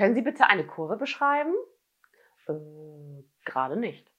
Können Sie bitte eine Kurve beschreiben? Äh, gerade nicht.